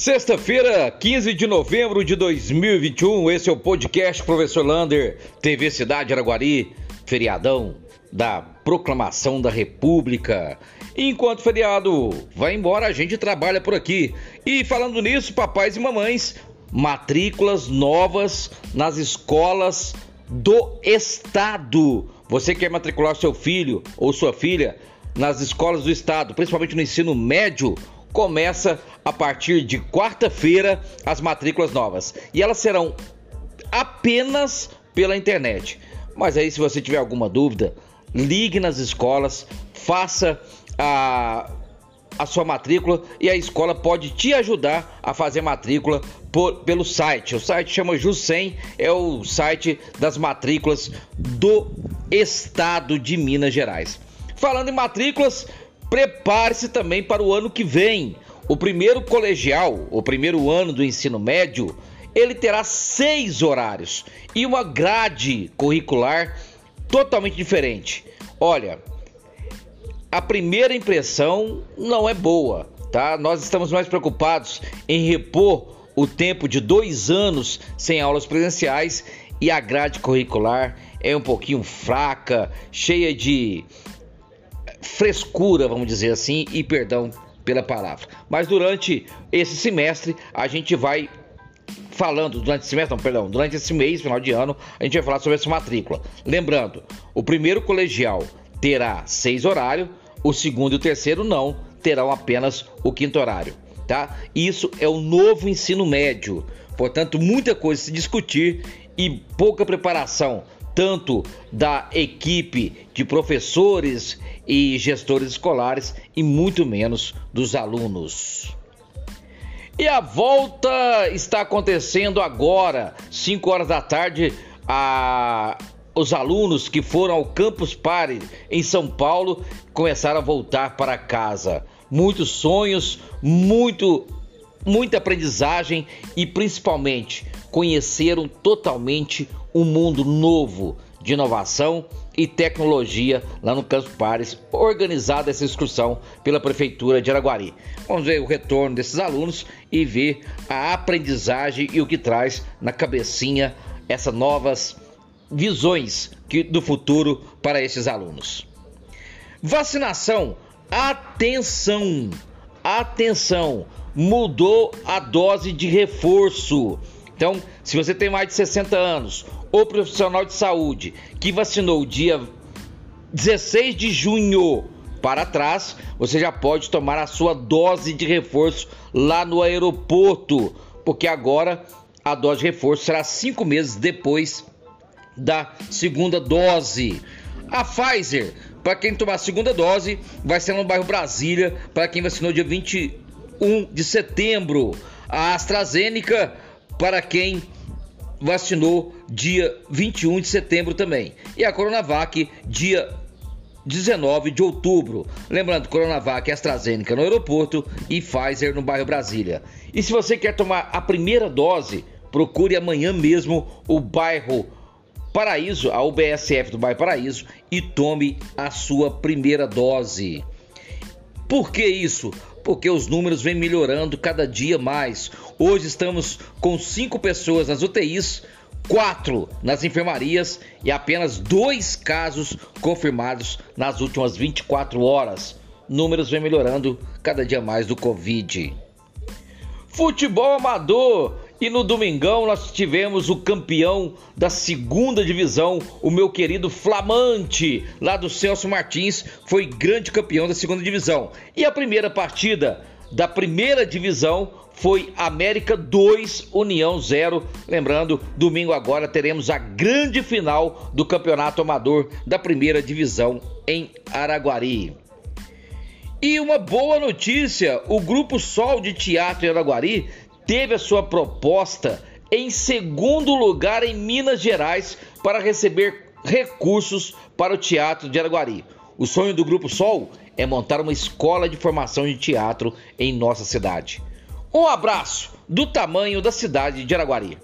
Sexta-feira, 15 de novembro de 2021, esse é o podcast Professor Lander, TV Cidade Araguari, feriadão da Proclamação da República. Enquanto feriado vai embora, a gente trabalha por aqui. E falando nisso, papais e mamães, matrículas novas nas escolas do estado. Você quer matricular seu filho ou sua filha nas escolas do estado, principalmente no ensino médio? Começa a partir de quarta-feira as matrículas novas e elas serão apenas pela internet. Mas aí, se você tiver alguma dúvida, ligue nas escolas, faça a, a sua matrícula e a escola pode te ajudar a fazer matrícula por, pelo site. O site chama Jussem, é o site das matrículas do estado de Minas Gerais. Falando em matrículas, prepare-se também para o ano que vem. O primeiro colegial, o primeiro ano do ensino médio, ele terá seis horários e uma grade curricular totalmente diferente. Olha, a primeira impressão não é boa, tá? Nós estamos mais preocupados em repor o tempo de dois anos sem aulas presenciais e a grade curricular é um pouquinho fraca, cheia de frescura, vamos dizer assim, e perdão pela palavra. Mas durante esse semestre a gente vai falando durante esse semestre, não, perdão, durante esse mês, final de ano, a gente vai falar sobre essa matrícula. Lembrando, o primeiro colegial terá seis horários, o segundo e o terceiro não, terão apenas o quinto horário, tá? Isso é o novo ensino médio. Portanto, muita coisa se discutir e pouca preparação tanto da equipe de professores e gestores escolares e muito menos dos alunos. E a volta está acontecendo agora, 5 horas da tarde, a os alunos que foram ao Campus Party em São Paulo começaram a voltar para casa. Muitos sonhos, muito muita aprendizagem e principalmente conheceram totalmente um mundo novo de inovação e tecnologia lá no Campus Pares, organizada essa excursão pela Prefeitura de Araguari. Vamos ver o retorno desses alunos e ver a aprendizagem e o que traz na cabecinha essas novas visões que, do futuro para esses alunos. Vacinação, atenção, atenção, mudou a dose de reforço. Então, se você tem mais de 60 anos ou profissional de saúde que vacinou dia 16 de junho para trás, você já pode tomar a sua dose de reforço lá no aeroporto, porque agora a dose de reforço será cinco meses depois da segunda dose. A Pfizer, para quem tomar a segunda dose, vai ser no bairro Brasília, para quem vacinou dia 21 de setembro. A AstraZeneca, para quem vacinou dia 21 de setembro também. E a Coronavac, dia 19 de outubro. Lembrando, Coronavac AstraZeneca no aeroporto e Pfizer no bairro Brasília. E se você quer tomar a primeira dose, procure amanhã mesmo o bairro Paraíso, a UBSF do bairro Paraíso, e tome a sua primeira dose. Por que isso? Porque os números vêm melhorando cada dia mais. Hoje estamos com cinco pessoas nas UTIs, quatro nas enfermarias e apenas dois casos confirmados nas últimas 24 horas. Números vêm melhorando cada dia mais do Covid. Futebol amador e no domingão nós tivemos o campeão da segunda divisão, o meu querido Flamante, lá do Celso Martins, foi grande campeão da segunda divisão. E a primeira partida da primeira divisão foi América 2, União 0. Lembrando, domingo agora teremos a grande final do Campeonato Amador da primeira divisão em Araguari. E uma boa notícia: o Grupo Sol de Teatro em Araguari teve a sua proposta em segundo lugar em Minas Gerais para receber recursos para o Teatro de Araguari. O sonho do Grupo Sol é montar uma escola de formação de teatro em nossa cidade. Um abraço do tamanho da cidade de Araguari.